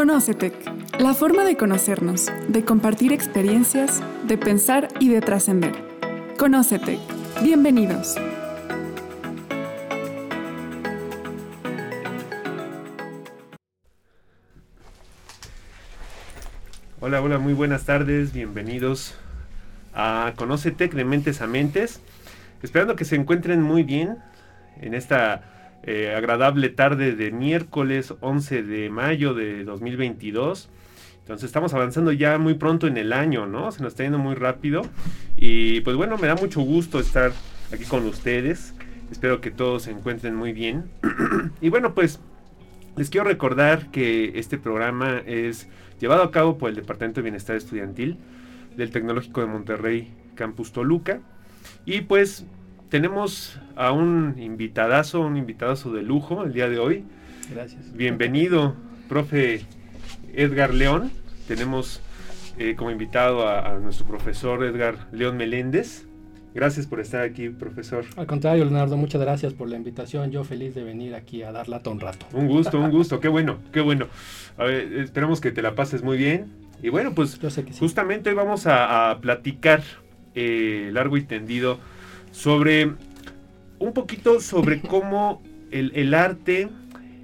Conócete, la forma de conocernos, de compartir experiencias, de pensar y de trascender. Conócete. Bienvenidos. Hola, hola, muy buenas tardes, bienvenidos a Conócete de Mentes a Mentes. Esperando que se encuentren muy bien en esta eh, agradable tarde de miércoles 11 de mayo de 2022. Entonces estamos avanzando ya muy pronto en el año, ¿no? Se nos está yendo muy rápido. Y pues bueno, me da mucho gusto estar aquí con ustedes. Espero que todos se encuentren muy bien. y bueno, pues les quiero recordar que este programa es llevado a cabo por el Departamento de Bienestar Estudiantil del Tecnológico de Monterrey, Campus Toluca. Y pues tenemos a un invitadazo, un invitadazo de lujo el día de hoy. Gracias. Bienvenido, profe Edgar León. Tenemos eh, como invitado a, a, nuestro profesor Edgar León Meléndez. Gracias por estar aquí, profesor. Al contrario, Leonardo, muchas gracias por la invitación. Yo feliz de venir aquí a dar lata un rato. Un gusto, un gusto. qué bueno, qué bueno. A ver, esperamos que te la pases muy bien. Y bueno, pues Yo sé que sí. justamente hoy vamos a, a platicar eh, largo y tendido sobre un poquito sobre cómo el, el, arte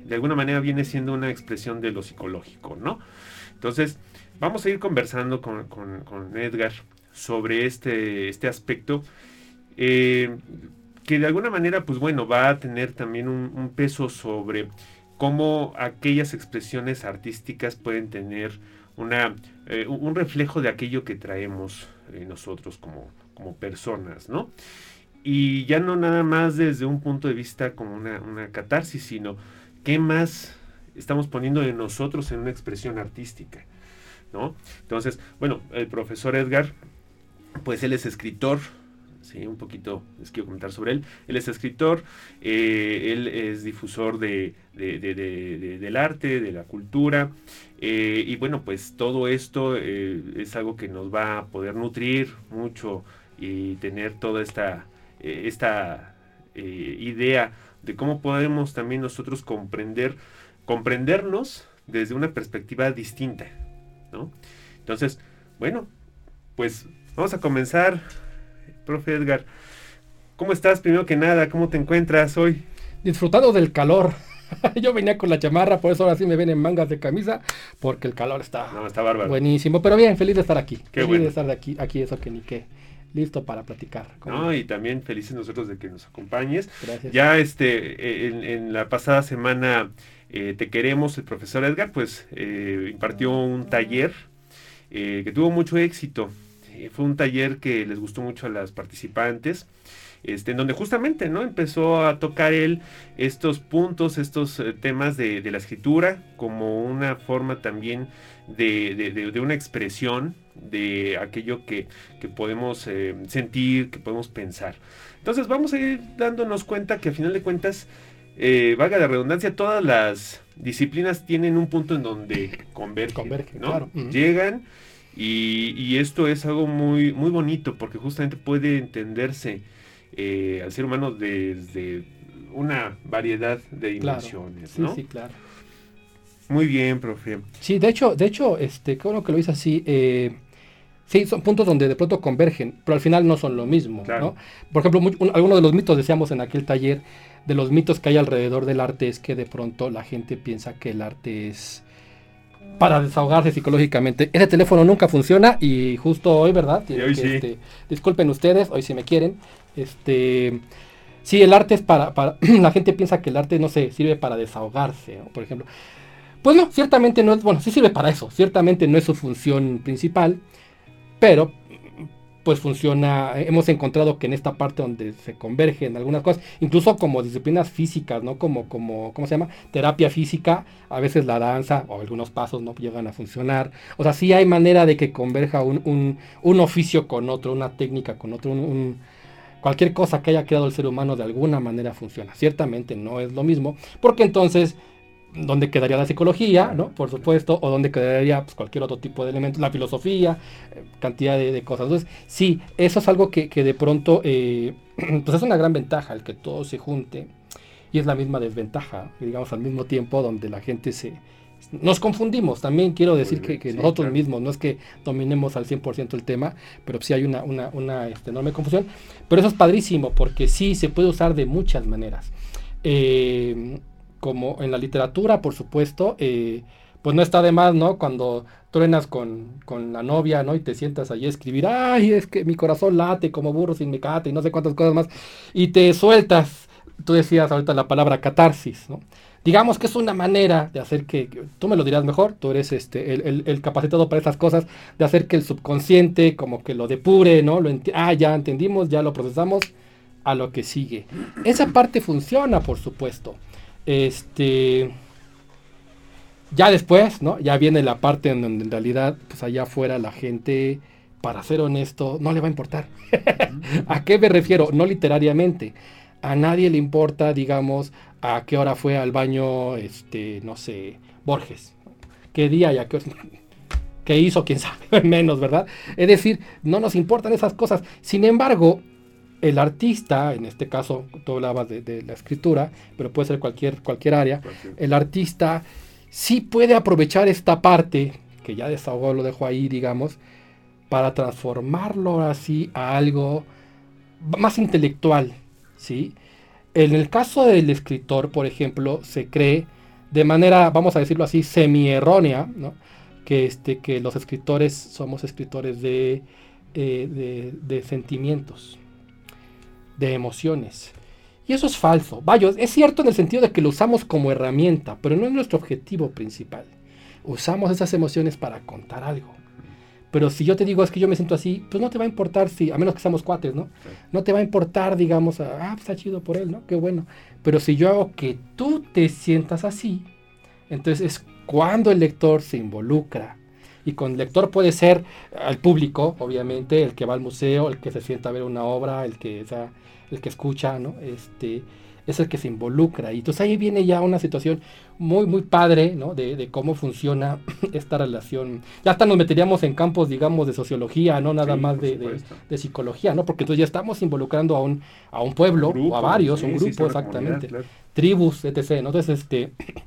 de alguna manera viene siendo una expresión de lo psicológico, ¿no? Entonces, vamos a ir conversando con, con, con Edgar sobre este, este aspecto eh, que de alguna manera, pues bueno, va a tener también un, peso sobre cómo aquellas expresiones artísticas pueden tener una, eh, un reflejo de aquello que traemos eh, nosotros como, como personas, ¿no? Y ya no nada más desde un punto de vista como una, una, catarsis, sino qué más estamos poniendo de nosotros en una expresión artística, ¿no? Entonces, bueno, el profesor Edgar, pues él es escritor, sí, un poquito les quiero comentar sobre él. Él es escritor, eh, él es difusor de, de, de, del arte, de la cultura, eh, y bueno, pues todo esto eh, es algo que nos va a poder nutrir mucho y tener toda esta esta eh, idea de cómo podemos también nosotros comprender, comprendernos desde una perspectiva distinta, ¿no? Entonces, bueno, pues vamos a comenzar, profe Edgar. ¿Cómo estás? Primero que nada, ¿cómo te encuentras hoy? Disfrutando del calor. Yo venía con la chamarra, por eso ahora sí me ven en mangas de camisa, porque el calor está, no, está bárbaro. buenísimo. Pero bien, feliz de estar aquí. Qué feliz bueno. de estar de aquí, aquí eso que ni qué listo para platicar. No, y también felices nosotros de que nos acompañes. Gracias. Ya este, en, en la pasada semana eh, Te Queremos, el profesor Edgar, pues eh, impartió un taller eh, que tuvo mucho éxito. Eh, fue un taller que les gustó mucho a las participantes. Este, en donde justamente ¿no? empezó a tocar él estos puntos, estos eh, temas de, de, la escritura, como una forma también de, de, de una expresión de aquello que, que podemos eh, sentir, que podemos pensar. Entonces vamos a ir dándonos cuenta que a final de cuentas, eh, valga la redundancia, todas las disciplinas tienen un punto en donde convergen, Convergen, ¿no? claro. Llegan y, y, esto es algo muy, muy bonito porque justamente puede entenderse eh, al ser humano desde una variedad de dimensiones, claro. ¿no? Sí, sí, claro. Muy bien, profe. Sí, de hecho, de hecho, este, qué bueno que lo hice así. Eh, sí, son puntos donde de pronto convergen, pero al final no son lo mismo, Claro. ¿no? Por ejemplo, un- algunos de los mitos, decíamos en aquel taller, de los mitos que hay alrededor del arte es que de pronto la gente piensa que el arte es para desahogarse psicológicamente. Ese teléfono nunca funciona y justo hoy, ¿verdad? Hoy Que, sí. este, disculpen ustedes, hoy si me quieren. Este, sí, el arte es para, para la gente piensa que el arte no sé, sirve para desahogarse, ¿no? por ejemplo. Pues no, ciertamente no es, bueno, sí sirve para eso, ciertamente no es su función principal, pero pues funciona, hemos encontrado que en esta parte donde se convergen algunas cosas, incluso como disciplinas físicas, ¿no? Como, como, ¿cómo se llama? Terapia física, a veces la danza o algunos pasos no llegan a funcionar. O sea, sí hay manera de que converja un, un, un oficio con otro, una técnica con otro, cualquier cosa que haya creado el ser humano de alguna manera funciona. Ciertamente no es lo mismo, porque entonces dónde quedaría la psicología, ¿no? Por supuesto, o dónde quedaría pues, cualquier otro tipo de elementos, la filosofía, eh, cantidad de, de, cosas. Entonces, sí, eso es algo que, que de pronto, eh, pues es una gran ventaja, el que todo se junte, y es la misma desventaja, digamos, al mismo tiempo, donde la gente se, Nos confundimos, también quiero decir Muy que, bien, que sí, nosotros claro. mismos, no es que dominemos al 100% el tema, pero sí hay una, una, una, este, enorme confusión. Pero eso es padrísimo, porque sí se puede usar de muchas maneras. Eh, como en la literatura, por supuesto, eh, pues no está de más, ¿no? Cuando truenas con, con la novia, ¿no? Y te sientas allí a escribir, ay, es que mi corazón late como burro sin mecate y no sé cuántas cosas más, y te sueltas, tú decías ahorita la palabra catarsis, ¿no? Digamos que es una manera de hacer que, tú me lo dirás mejor, tú eres este, el, el- capacitado para esas cosas, de hacer que el subconsciente como que lo depure, ¿no? Lo ah, ya entendimos, ya lo procesamos, a lo que sigue. Esa parte funciona, por supuesto. Este. Ya después, ¿no? Ya viene la parte en donde en realidad, pues allá afuera la gente, para ser honesto, no le va a importar. ¿A qué me refiero? No literariamente. A nadie le importa, digamos, a qué hora fue al baño, este, no sé, Borges. ¿Qué día y a qué hora? ¿Qué hizo? ¿Quién sabe? Menos, ¿verdad? Es decir, no nos importan esas cosas. Sin embargo, el artista, en este caso tú hablabas de, de la escritura, pero puede ser cualquier, cualquier área, el artista sí puede aprovechar esta parte, que ya desahogó, lo dejo ahí, digamos, para transformarlo así a algo más intelectual, ¿sí? En el caso del escritor, por ejemplo, se cree de manera, vamos a decirlo así, semi-errónea, ¿no? que, este, que los escritores somos escritores de, eh, de, de sentimientos, de emociones. Y eso es falso. Vaya, es cierto en el sentido de que lo usamos como herramienta, pero no es nuestro objetivo principal. Usamos esas emociones para contar algo. Pero si yo te digo es que yo me siento así, pues no te va a importar si, a menos que seamos cuates, ¿no? Sí. No te va a importar, digamos, ah, pues está chido por él, ¿no? Qué bueno. Pero si yo hago que tú te sientas así, entonces es cuando el lector se involucra. Y con lector puede ser al público, obviamente, el que va al museo, el que se sienta a ver una obra, el que, o sea, el que escucha, ¿no? Este, es el que se involucra. Y entonces ahí viene ya una situación muy, muy padre, ¿no? De, de cómo funciona esta relación. Ya hasta nos meteríamos en campos, digamos, de sociología, no nada Sí, más de, de- de psicología, ¿no? Porque entonces ya estamos involucrando a un, a un pueblo, Grupo, o a varios, sí, un grupo, sí, exactamente claro. tribus, etc. ¿no? Entonces, este,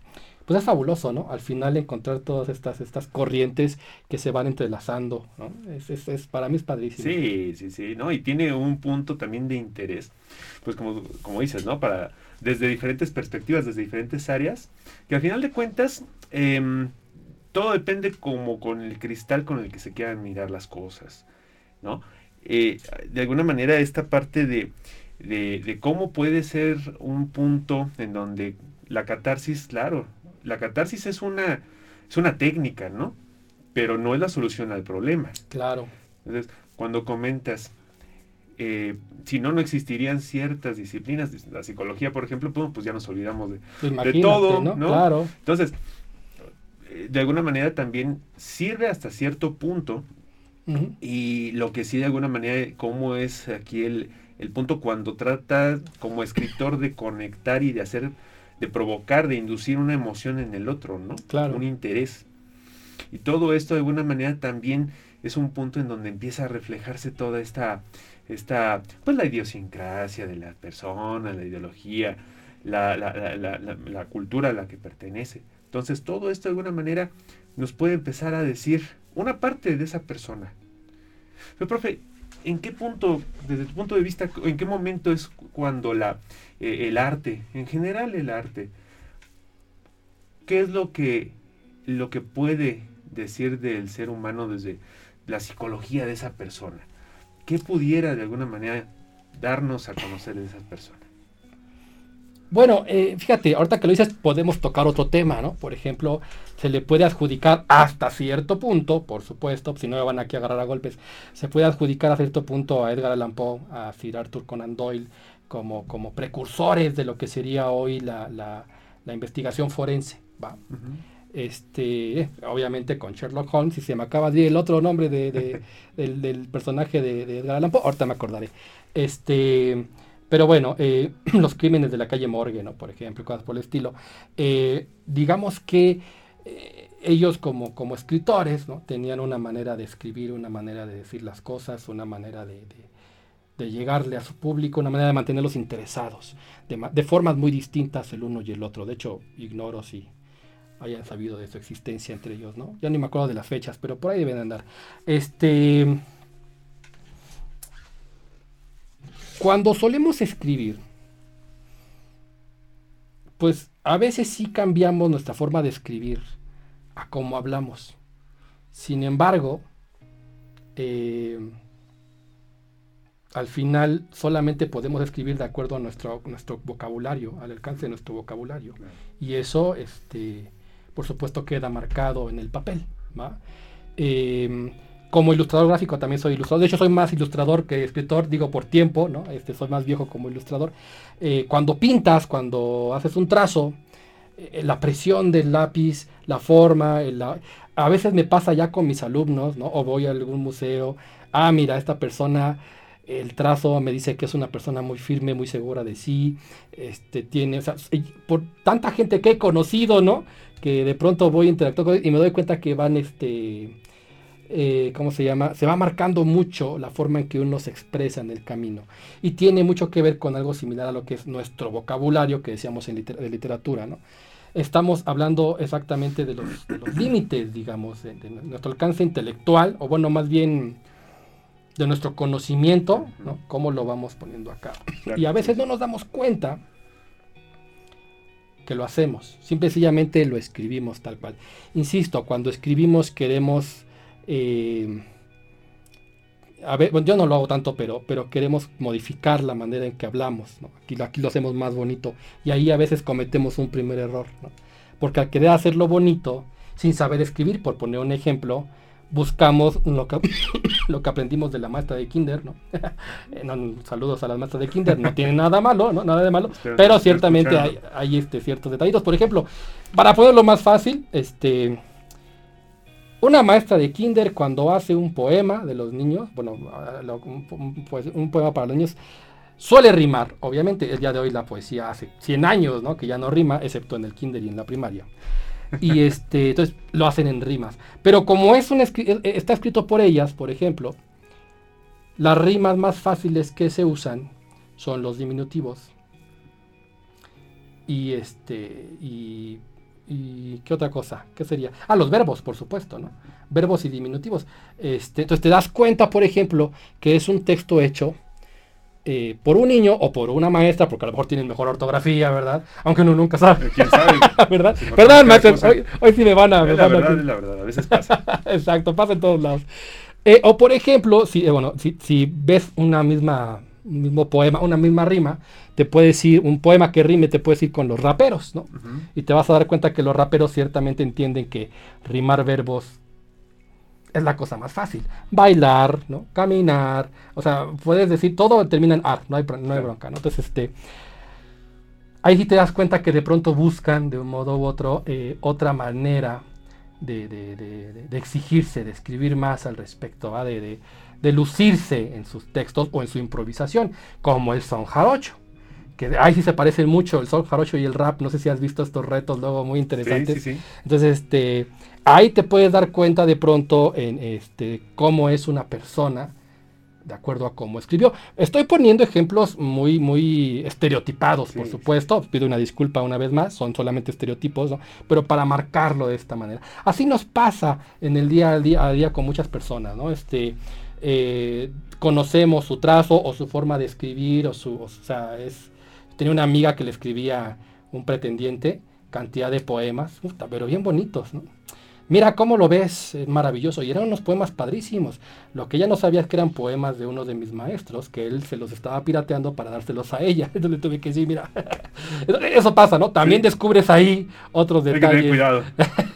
pues es fabuloso, ¿no? Al final encontrar todas estas, estas corrientes que se van entrelazando, ¿no? Es, es- es- para mí es padrísimo. Sí, sí, sí, ¿no? Y tiene un punto también de interés, pues como, como dices, ¿no? Para, desde diferentes perspectivas, desde diferentes áreas, que al final de cuentas, em, todo depende como con el cristal con el que se quieran mirar las cosas, ¿no? Eh, de alguna manera esta parte de, de, de cómo puede ser un punto en donde la catarsis, claro, la catarsis es una, es una técnica, ¿no? Pero no es la solución al problema. Claro. Entonces, cuando comentas, eh, si no, no existirían ciertas disciplinas, la psicología, por ejemplo, pues, pues ya nos olvidamos de... Todo, ¿no? ¿no? Claro. Entonces, eh, de alguna manera también sirve hasta cierto punto y lo que sí de alguna manera, cómo es aquí el, el punto cuando trata como escritor de conectar y de hacer, de provocar, de inducir una emoción en el otro, ¿no? Claro. Un interés. Y todo esto de alguna manera también es un punto en donde empieza a reflejarse toda esta, esta pues la idiosincrasia de la persona, la ideología, la, la, la, la, la- la cultura a la que pertenece. Entonces todo esto de alguna manera nos puede empezar a decir una parte de esa persona. Pero, profe, ¿en qué punto, desde tu punto de vista, en qué momento es cuando la, eh, el arte, en general el arte, qué es lo que, lo que puede decir del ser humano desde la psicología de esa persona? ¿Qué pudiera de alguna manera darnos a conocer de esa persona? Bueno, eh, fíjate, ahorita que lo dices, podemos tocar otro tema, ¿no? Por ejemplo, se le puede adjudicar hasta cierto punto, por supuesto, si no me van aquí a agarrar a golpes, se puede adjudicar a cierto punto a Edgar Allan Poe, a Sir Arthur Conan Doyle, como, como precursores de lo que sería hoy la, la- la investigación forense, ¿va? Este, obviamente con Sherlock Holmes, y se me acaba de ir el otro nombre de, de- del, del personaje de, de Edgar Allan Poe, ahorita me acordaré. Este, pero bueno, eh, los crímenes de la calle Morgue, ¿no? Por ejemplo, cosas por el estilo. Eh, digamos que eh, ellos como, como escritores, ¿no? Tenían una manera de escribir, una manera de decir las cosas, una manera de, de- de llegarle a su público, una manera de mantenerlos interesados, de, de formas muy distintas el uno y el otro. De hecho, ignoro si hayan sabido de su existencia entre ellos, ¿no? Ya ni me acuerdo de las fechas, pero por ahí deben andar. Este. Cuando solemos escribir, pues a veces sí cambiamos nuestra forma de escribir a cómo hablamos. Sin embargo, eh, al final solamente podemos escribir de acuerdo a nuestro, nuestro vocabulario, al alcance de nuestro vocabulario. Y eso, este, por supuesto, queda marcado en el papel. Em, como ilustrador gráfico también soy ilustrador. De hecho, soy más ilustrador que escritor, digo por tiempo, ¿no? Este, soy más viejo como ilustrador. Eh, cuando pintas, cuando haces un trazo, eh, la presión del lápiz, la forma, a veces me pasa ya con mis alumnos, ¿no? O voy a algún museo, ah, mira, esta persona el trazo me dice que es una persona muy firme, muy segura de sí, este, tiene, o sea, por tanta gente que he conocido, ¿no? Que de pronto voy a interactuar y me doy cuenta que van, este, eh, ¿cómo se llama? Se va marcando mucho la forma en que uno se expresa en el camino. Y tiene mucho que ver con algo similar a lo que es nuestro vocabulario que decíamos en de literatura, ¿no? Estamos hablando exactamente de los, límites, digamos, de nuestro alcance intelectual, o bueno, más bien de nuestro conocimiento, ¿no? Cómo lo vamos poniendo acá. Y a veces no nos damos cuenta que lo hacemos. Simple sencillamente lo escribimos tal cual. Insisto, cuando escribimos queremos... Eh, a ver, yo no lo hago tanto, pero, pero queremos modificar la manera en que hablamos. Aquí, aquí lo hacemos más bonito. Y ahí a veces cometemos un primer error. Porque al querer hacerlo bonito, sin saber escribir, por poner un ejemplo, buscamos lo que, lo que aprendimos de la maestra de Kinder, eh, ¿no? saludos a las maestras de Kinder, no tiene nada malo, ¿no? Nada de malo, pero ciertamente hay, hay, este, ciertos detallitos. Por ejemplo, para ponerlo más fácil, este, una maestra de Kinder cuando hace un poema de los niños, bueno, pues, un, poema para los niños, suele rimar. Obviamente, el día de hoy la poesía hace 100 años, ¿no? Que ya no rima, excepto en el Kinder y en la primaria y este, entonces lo hacen en rimas. Pero como es un e, e, está escrito por ellas, por ejemplo, las rimas más fáciles que se usan son los diminutivos. Y este, y, y ¿qué otra cosa? ¿Qué sería? Ah, los verbos, por supuesto, ¿no? Verbos y diminutivos. Este, entonces te das cuenta, por ejemplo, que es un texto hecho eh, por un niño o por una maestra, porque a lo mejor tienen mejor ortografía, ¿verdad? Aunque uno nunca sabe. ¿Quién sabe? ¿Verdad? Perdón, maestro, hoy, sí me van a... la verdad, es la verdad, a veces pasa. Exacto, pasa en todos lados. Eh, o por ejemplo, si, eh, bueno, si, si, ves una misma, un mismo poema, una misma rima, te puede decir, un poema que rime te puede decir con los raperos, ¿no? Y te vas a dar cuenta que los raperos ciertamente entienden que rimar verbos es la cosa más fácil. Bailar, ¿no? Caminar, o sea, puedes decir, todo termina en ar, no hay, no hay bronca, ¿no? Entonces, este, ahí sí te das cuenta que de pronto buscan de un modo u otro eh, otra manera de, de, de, exigirse, de escribir más al respecto, de, lucirse en sus textos o en su improvisación, como el son jarocho. Que ahí sí se parecen mucho el son jarocho y el rap. No sé si has visto estos retos luego muy interesantes. Sí, sí, sí. Entonces, este, ahí te puedes dar cuenta de pronto en este, cómo es una persona de acuerdo a cómo escribió. Estoy poniendo ejemplos muy, muy estereotipados, por supuesto. Pido una disculpa una vez más, son solamente estereotipos, ¿no? pero para marcarlo de esta manera. Así nos pasa en el día a día, a día con muchas personas, ¿no? Este, eh, conocemos su trazo o su forma de escribir, o su, o sea, es, tenía una amiga que le escribía un pretendiente cantidad de poemas, pero bien bonitos, ¿no? Mira cómo lo ves, es maravilloso. Y eran unos poemas padrísimos. Lo que ella no sabía es que eran poemas de uno de mis maestros, que él se los estaba pirateando para dárselos a ella. Entonces le tuve que decir, mira, eso pasa, ¿no? También descubres ahí otros detalles. Hay que tener cuidado.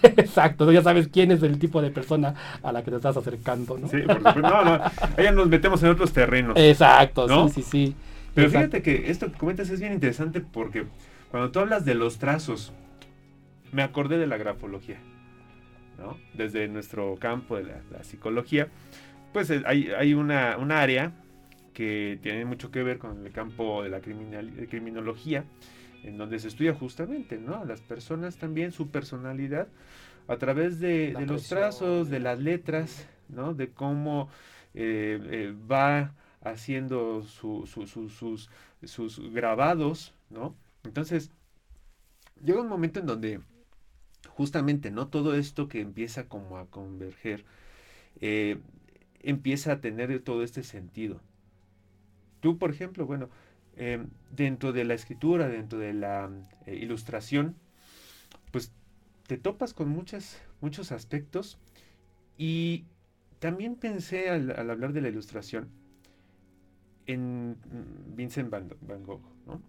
Exacto, ya sabes quién es el tipo de persona a la que te estás acercando, ¿no? Sí, por supuesto. No, no, ella nos metemos en otros terrenos. Exacto, sí, sí, sí. Pero fíjate que esto que comentas es bien interesante porque cuando tú hablas de los trazos, me acordé de la grafología. Desde nuestro campo de la, psicología, pues eh, hay, una, área que tiene mucho que ver con el campo de la criminología, en donde se estudia justamente, ¿no? Las personas también, su personalidad, a través de, los trazos, de las letras, ¿no? De cómo eh, eh, va haciendo sus, sus grabados, ¿no? Entonces, llega un momento en donde justamente, ¿no? Todo esto que empieza como a converger, eh, empieza a tener todo este sentido. Tú, por ejemplo, bueno, eh, dentro de la escritura, dentro de la eh, ilustración, pues te topas con muchas, muchos aspectos y también pensé al, hablar de la ilustración en Vincent Van, Gogh, ¿no?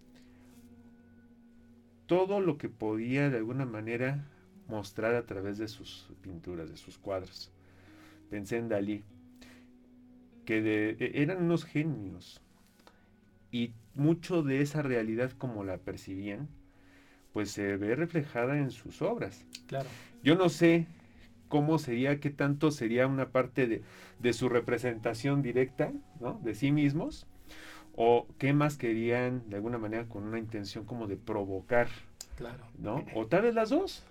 Todo lo que podía de alguna manera mostrar a través de sus pinturas, de sus cuadros. Pensé en Dalí, que e, eran unos genios y mucho de esa realidad como la percibían, pues se ve reflejada en sus obras. Claro. Yo no sé cómo sería, qué tanto sería una parte de, de su representación directa, ¿no? De sí mismos, o qué más querían de alguna manera con una intención como de provocar, claro. ¿no? O tal vez las dos.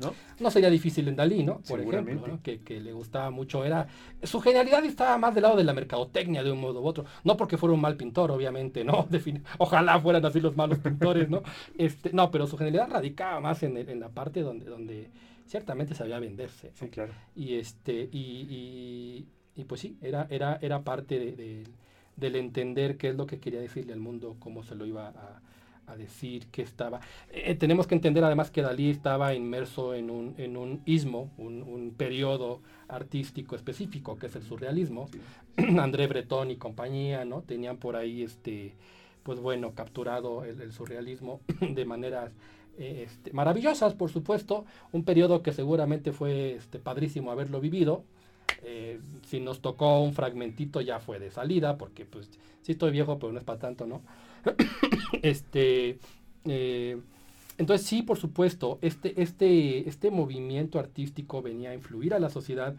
¿No? ¿no? sería difícil en Dalí, ¿no? Por ejemplo, que, que, le gustaba mucho, era su genialidad estaba más del lado de la mercadotecnia de un modo u otro, no porque fuera un mal pintor, obviamente, no, ojalá fueran así los malos pintores, ¿no? Este, no, pero su genialidad radicaba más en, en la parte donde, donde ciertamente sabía venderse. Sí, claro. Y este, y, y, pues sí, era, era, era parte de, del entender qué es lo que quería decirle al mundo, cómo se lo iba a, decir, qué estaba. Eh, tenemos que entender además que Dalí estaba inmerso en un, en un ismo, un, un periodo artístico específico, que es el surrealismo. André Breton y compañía, ¿no? Tenían por ahí este pues bueno, capturado el surrealismo de maneras este, maravillosas, por supuesto, un periodo que seguramente fue este, padrísimo haberlo vivido. Eh, si nos tocó un fragmentito ya fue de salida, porque pues sí estoy viejo, pero no es para tanto, ¿no? este, eh, entonces sí, por supuesto, este, este, este movimiento artístico venía a influir a la sociedad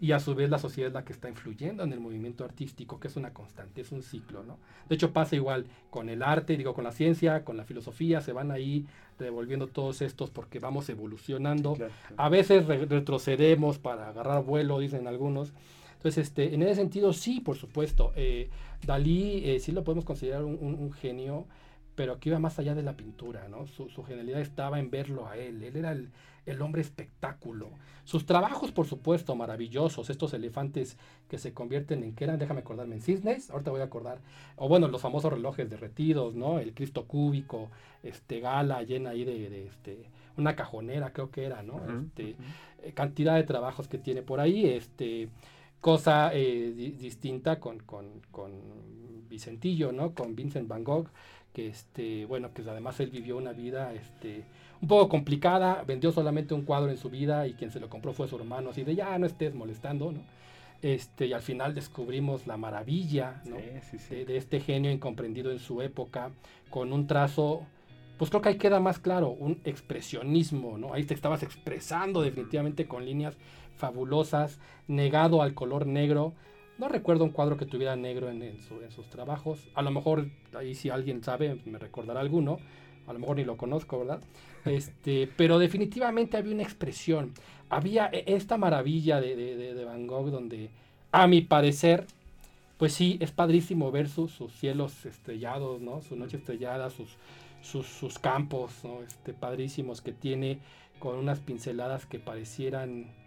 y a su vez la sociedad es la que está influyendo en el movimiento artístico, que es una constante, es un ciclo, ¿no? De hecho pasa igual con el arte, digo, con la ciencia, con la filosofía, se van ahí revolviendo todos estos porque vamos evolucionando. A veces retrocedemos para agarrar vuelo, dicen algunos. Entonces, este, en ese sentido, sí, por supuesto. Eh, Dalí eh, sí lo podemos considerar un genio pero aquí iba más allá de la pintura, ¿no? Su, genialidad estaba en verlo a él, él era el, hombre espectáculo. Sus trabajos, por supuesto, maravillosos, estos elefantes que se convierten en, ¿qué eran? Déjame acordarme, en cisnes, ahorita voy a acordar, o bueno, los famosos relojes derretidos, ¿no? El Cristo cúbico, este, gala llena ahí de, este, una cajonera creo que era, ¿no? este, eh, cantidad de trabajos que tiene por ahí, este cosa eh, distinta con, con, con, Vicentillo, ¿no? Con Vincent Van Gogh, que este, bueno, que además él vivió una vida este, un poco complicada, vendió solamente un cuadro en su vida y quien se lo compró fue su hermano, así de ya no estés molestando, ¿no? Este, y al final descubrimos la maravilla De, este genio incomprendido en su época, con un trazo, pues creo que ahí queda más claro, un expresionismo, ¿no? Ahí te estabas expresando definitivamente con líneas fabulosas, negado al color negro, no recuerdo un cuadro que tuviera negro en, sus trabajos. A lo mejor ahí si alguien sabe me recordará alguno. A lo mejor ni lo conozco, ¿verdad? Este, pero definitivamente había una expresión. Había e, esta maravilla de, Van Gogh donde, a mi parecer, pues sí, es padrísimo ver sus, cielos estrellados, ¿no? Su noche estrellada, sus, sus, campos, ¿no? Este, padrísimos que tiene con unas pinceladas que parecieran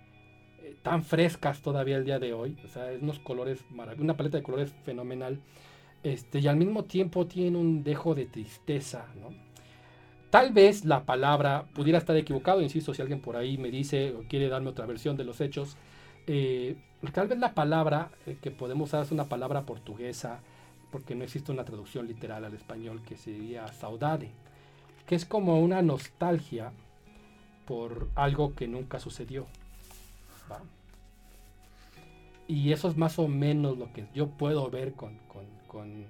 tan frescas todavía el día de hoy. O sea, es unos colores, una paleta de colores fenomenal. Este, y al mismo tiempo tiene un dejo de tristeza, ¿no? Tal vez la palabra pudiera estar equivocado, insisto, si alguien por ahí me dice o quiere darme otra versión de los hechos. Eh, tal vez la palabra eh, que podemos usar es una palabra portuguesa, porque no existe una traducción literal al español que sería saudade, que es como una nostalgia por algo que nunca sucedió. Y eso es más o menos lo que yo puedo ver con, con, con,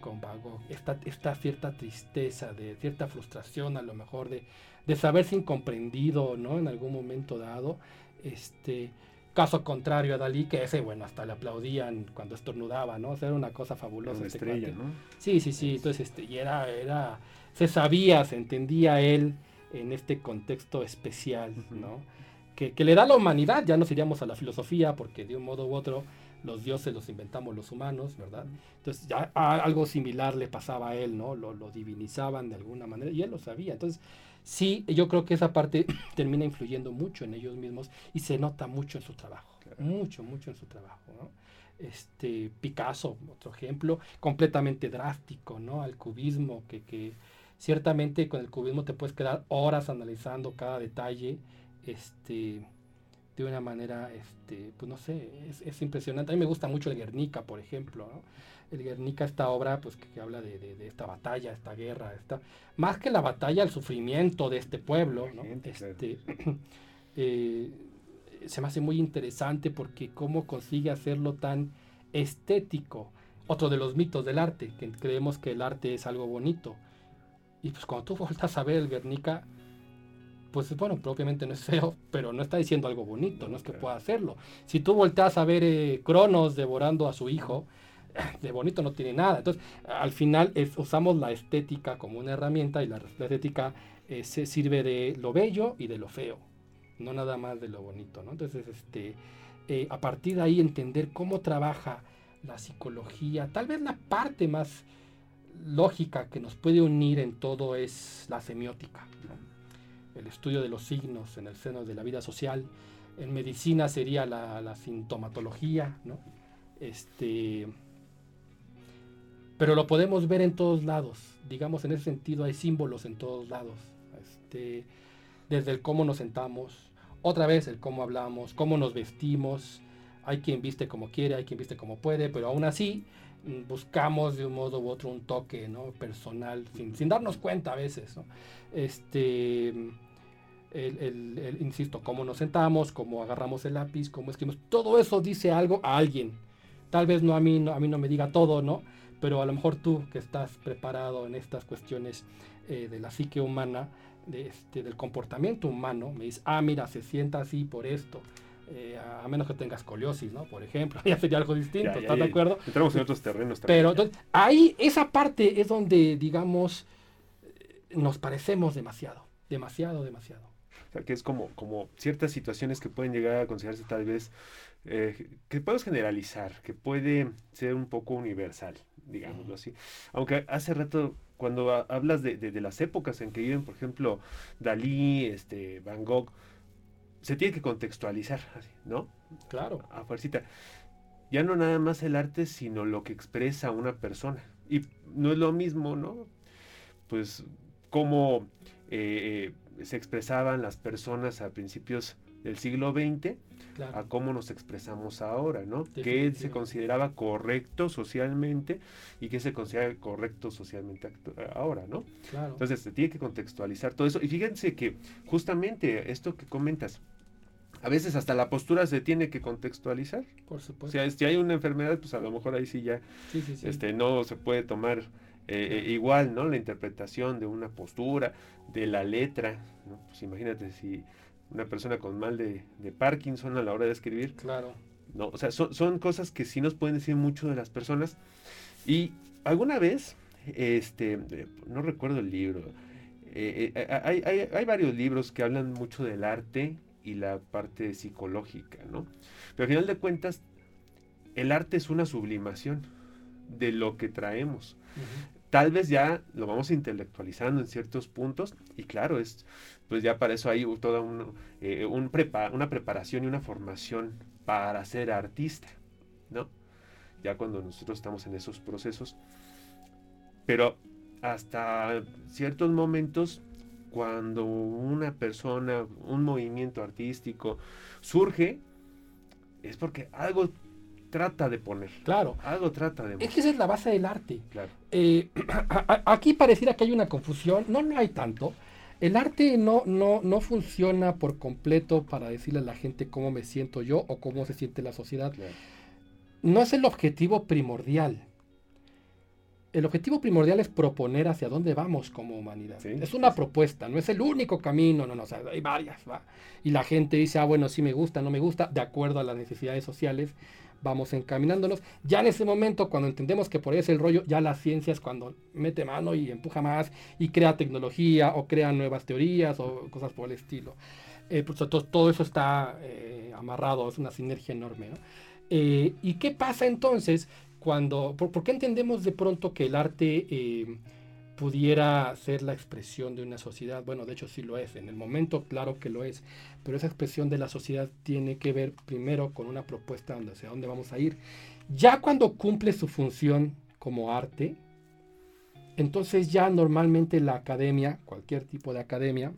con Vago. Esta, esta, cierta tristeza, de cierta frustración a lo mejor, de, de saberse incomprendido, ¿no? En algún momento dado. Este, caso contrario a Dalí, que ese, bueno, hasta le aplaudían cuando estornudaba, ¿no? era una cosa fabulosa. Una estrella, ¿no? Sí, sí, sí. Entonces, este, y era, era, se sabía, se entendía él en este contexto especial, ¿no? Que, le da la humanidad, ya nos iríamos a la filosofía, porque de un modo u otro los dioses los inventamos los humanos, ¿verdad? Entonces ya algo similar le pasaba a él, ¿no? Lo, lo, divinizaban de alguna manera y él lo sabía. Entonces sí, yo creo que esa parte termina influyendo mucho en ellos mismos y se nota mucho en su trabajo, mucho, mucho en su trabajo. Este, Picasso, otro ejemplo, completamente drástico, ¿no? Al cubismo, que, que ciertamente con el cubismo te puedes quedar horas analizando cada detalle, este, de una manera, este, pues no sé, es, impresionante. A mí me gusta mucho el Guernica, por ejemplo. El Guernica, esta obra, pues que, habla de, esta batalla, esta guerra, esta, más que la batalla, el sufrimiento de este pueblo, ¿no? este, eh, se me hace muy interesante porque cómo consigue hacerlo tan estético. Otro de los mitos del arte, que creemos que el arte es algo bonito. Y pues cuando tú vueltas a ver el Guernica, pues bueno, propiamente no es feo, pero no está diciendo algo bonito, no es que pueda hacerlo. Si tú volteas a ver eh, Cronos devorando a su hijo, de bonito no tiene nada. Entonces, al final usamos la estética como una herramienta y la, estética eh, se sirve de lo bello y de lo feo, no nada más de lo bonito, ¿no? Entonces, este, eh, a partir de ahí entender cómo trabaja la psicología, tal vez la parte más lógica que nos puede unir en todo es la semiótica el estudio de los signos en el seno de la vida social. En medicina sería la, sintomatología, ¿no? Este, pero lo podemos ver en todos lados. Digamos, en ese sentido hay símbolos en todos lados. Este, desde el cómo nos sentamos, otra vez el cómo hablamos, cómo nos vestimos. Hay quien viste como quiere, hay quien viste como puede, pero aún así mm, buscamos de un modo u otro un toque ¿no? personal, sin, darnos cuenta a veces. Este, el, insisto, cómo nos sentamos, cómo agarramos el lápiz, cómo escribimos, todo eso dice algo a alguien. Tal vez no a mí, no, a mí no me diga todo, ¿no? Pero a lo mejor tú que estás preparado en estas cuestiones eh, de la psique humana, de este, del comportamiento humano, me dices, ah, mira, se sienta así por esto. Eh, a menos que tengas escoliosis, ¿no? Por ejemplo, ya sería algo distinto, ¿estás de acuerdo? Entramos en otros terrenos también. Pero entonces, ahí, esa parte es donde, digamos, nos parecemos demasiado, demasiado, demasiado. Sea, que es como, como ciertas situaciones que pueden llegar a considerarse tal vez, eh, que podemos generalizar, que puede ser un poco universal, digámoslo así. Aunque hace rato, cuando hablas de, de, las épocas en que viven, por ejemplo, Dalí, este, Van Gogh, se tiene que contextualizar, ¿no? Claro. A fuercita. Ya no nada más el arte, sino lo que expresa una persona. Y no es lo mismo, ¿no? Pues como eh, se expresaban las personas a principios del siglo XX a cómo nos expresamos ahora, ¿no? ¿Qué se consideraba correcto socialmente y qué se considera correcto socialmente ahora, ¿no? Entonces se tiene que contextualizar todo eso. Y fíjense que justamente esto que comentas, a veces hasta la postura se tiene que contextualizar. Por supuesto. O sea, si hay una enfermedad, pues a lo mejor ahí sí ya este, no se puede tomar eh, eh, igual, ¿no? La interpretación de una postura, de la letra, ¿no? Pues imagínate si una persona con mal de, Parkinson a la hora de escribir. Claro. No, o sea, son, cosas que sí nos pueden decir mucho de las personas. Y alguna vez, este, no recuerdo el libro, eh, hay, hay, varios libros que hablan mucho del arte y la parte psicológica, ¿no? Pero al final de cuentas, el arte es una sublimación de lo que traemos. Tal vez ya lo vamos intelectualizando en ciertos puntos y claro, es pues ya para eso hay toda eh, un, una preparación y una formación para ser artista, ¿no? Ya cuando nosotros estamos en esos procesos. Pero hasta ciertos momentos, cuando una persona, un movimiento artístico surge, es porque algo trata de poner. Claro. Algo trata de Es que esa es la base del arte. Claro. Eh, aquí pareciera que hay una confusión. No, no hay tanto. El arte no, no, no funciona por completo para decirle a la gente cómo me siento yo o cómo se siente la sociedad. No es el objetivo primordial. El objetivo primordial es proponer hacia dónde vamos como humanidad. es una propuesta, no es el único camino, no, no, hay varias. ¿va? Y la gente dice, ah, bueno, sí me gusta, no me gusta, de acuerdo a las necesidades sociales vamos encaminándonos. Ya en ese momento, cuando entendemos que por ahí es el rollo, ya la ciencia es cuando mete mano y empuja más y crea tecnología o crea nuevas teorías o cosas por el estilo. Eh, por supuesto, todo eso está eh, amarrado, es una sinergia enorme. Eh, ¿Y qué pasa entonces cuando, por, qué entendemos de pronto que el arte pudiera ser la expresión de una sociedad. Bueno, de hecho sí lo es, en el momento claro que lo es, pero esa expresión de la sociedad tiene que ver primero con una propuesta hacia dónde vamos a ir. Ya cuando cumple su función como arte, entonces ya normalmente la academia, cualquier tipo de academia,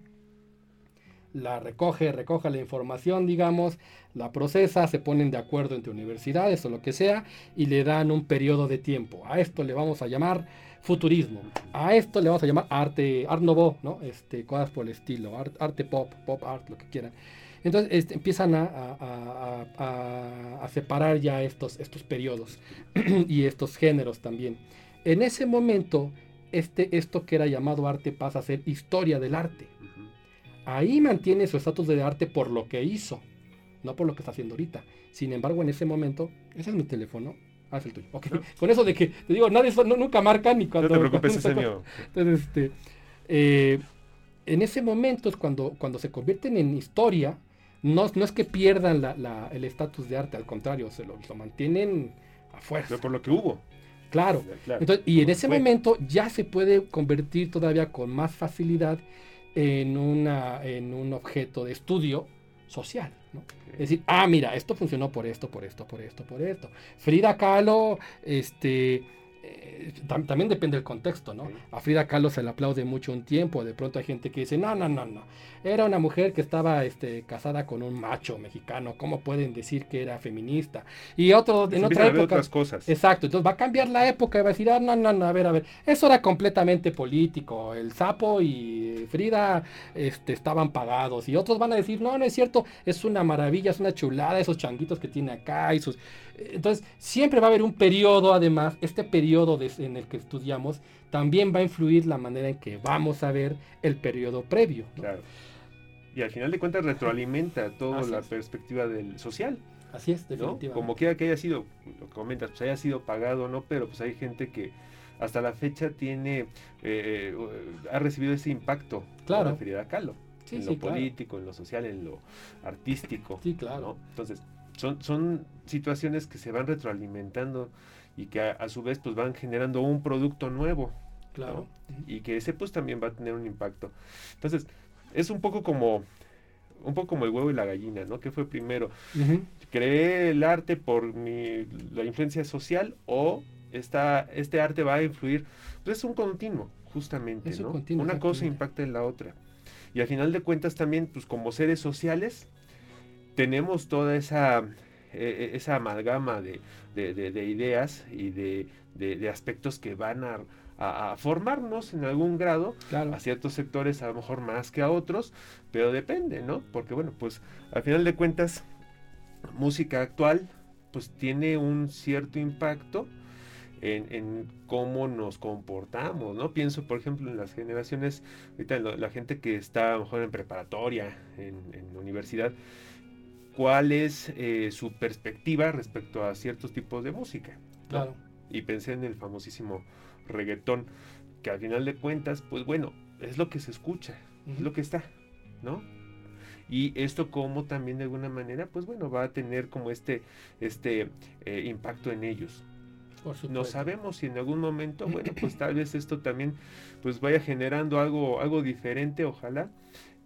la recoge, recoge la información, digamos, la procesa, se ponen de acuerdo entre universidades o lo que sea y le dan un periodo de tiempo. A esto le vamos a llamar futurismo, a esto le vamos a llamar arte, art nouveau, ¿no? Este, cosas por el estilo, arte pop, pop art, lo que quieran. Entonces este, empiezan a, separar ya estos, estos periodos y estos géneros también. En ese momento, este, esto que era llamado arte pasa a ser historia del arte ahí mantiene su estatus de arte por lo que hizo, no por lo que está haciendo ahorita. Sin embargo, en ese momento, ese es mi teléfono. Ah, es el tuyo. Con eso de que, te digo, nadie nunca marca ni cuando. No te preocupes, ese mío. Entonces, este, eh, en ese momento es cuando, cuando se convierten en historia. No, no es que pierdan el estatus de arte, al contrario, se lo, mantienen a fuerza. por lo que hubo. Claro. Entonces, y en ese momento ya se puede convertir todavía con más facilidad en, una, en un objeto de estudio social. Es decir, ah, mira, esto funcionó por esto, por esto, por esto, por esto. Frida Kahlo, este, eh, también depende del contexto, ¿no? A Frida Kahlo se le aplaude mucho un tiempo, de pronto hay gente que dice, no, no, no, no, era una mujer que estaba este, casada con un macho mexicano, ¿cómo pueden decir que era feminista? Y otro, en otra época... Otras cosas. Exacto, entonces va a cambiar la época y va a decir, ah, no, no, no, a ver, a ver, eso era completamente político, el sapo y Frida este, estaban pagados, y otros van a decir, no, no es cierto, es una maravilla, es una chulada, esos changuitos que tiene acá y sus... Entonces, siempre va a haber un periodo, además, este periodo en el que estudiamos también va a influir la manera en que vamos a ver el periodo previo. Claro. Y al final de cuentas retroalimenta toda la perspectiva del social. Así es, definitivamente. Como quiera que haya sido, lo que comentas, pues haya sido pagado no, pero pues hay gente que hasta la fecha tiene, eh, eh, ha recibido ese impacto. Claro. Frida Kahlo. en lo político, en lo social, en lo artístico. Sí, claro. Entonces, son, son situaciones que se van retroalimentando y que a, su vez pues van generando un producto nuevo. Claro. Y que ese pues también va a tener un impacto. Entonces, es un poco como un poco como el huevo y la gallina, ¿no? ¿Qué fue primero? ¿Creé el arte por mi, la influencia social o esta, este arte va a influir? Pues es un continuo, justamente, ¿no? Una cosa impacta en la otra. Y al final de cuentas también, pues como seres sociales, tenemos toda esa, e, e, esa amalgama de, ideas y de, aspectos que van a, formarnos en algún grado, a ciertos sectores a lo mejor más que a otros, pero depende, ¿no? Porque bueno, pues al final de cuentas, música actual pues tiene un cierto impacto en, cómo nos comportamos, ¿no? Pienso, por ejemplo, en las generaciones, ahorita la gente que está a lo mejor en preparatoria, en, en universidad, cuál es eh, su perspectiva respecto a ciertos tipos de música. Claro. Y pensé en el famosísimo reggaetón, que al final de cuentas, pues bueno, es lo que se escucha, es lo que está, ¿no? Y esto como también de alguna manera, pues bueno, va a tener como este, este eh, impacto en ellos. no sabemos si en algún momento, bueno, pues tal vez esto también pues vaya generando algo, algo diferente, ojalá,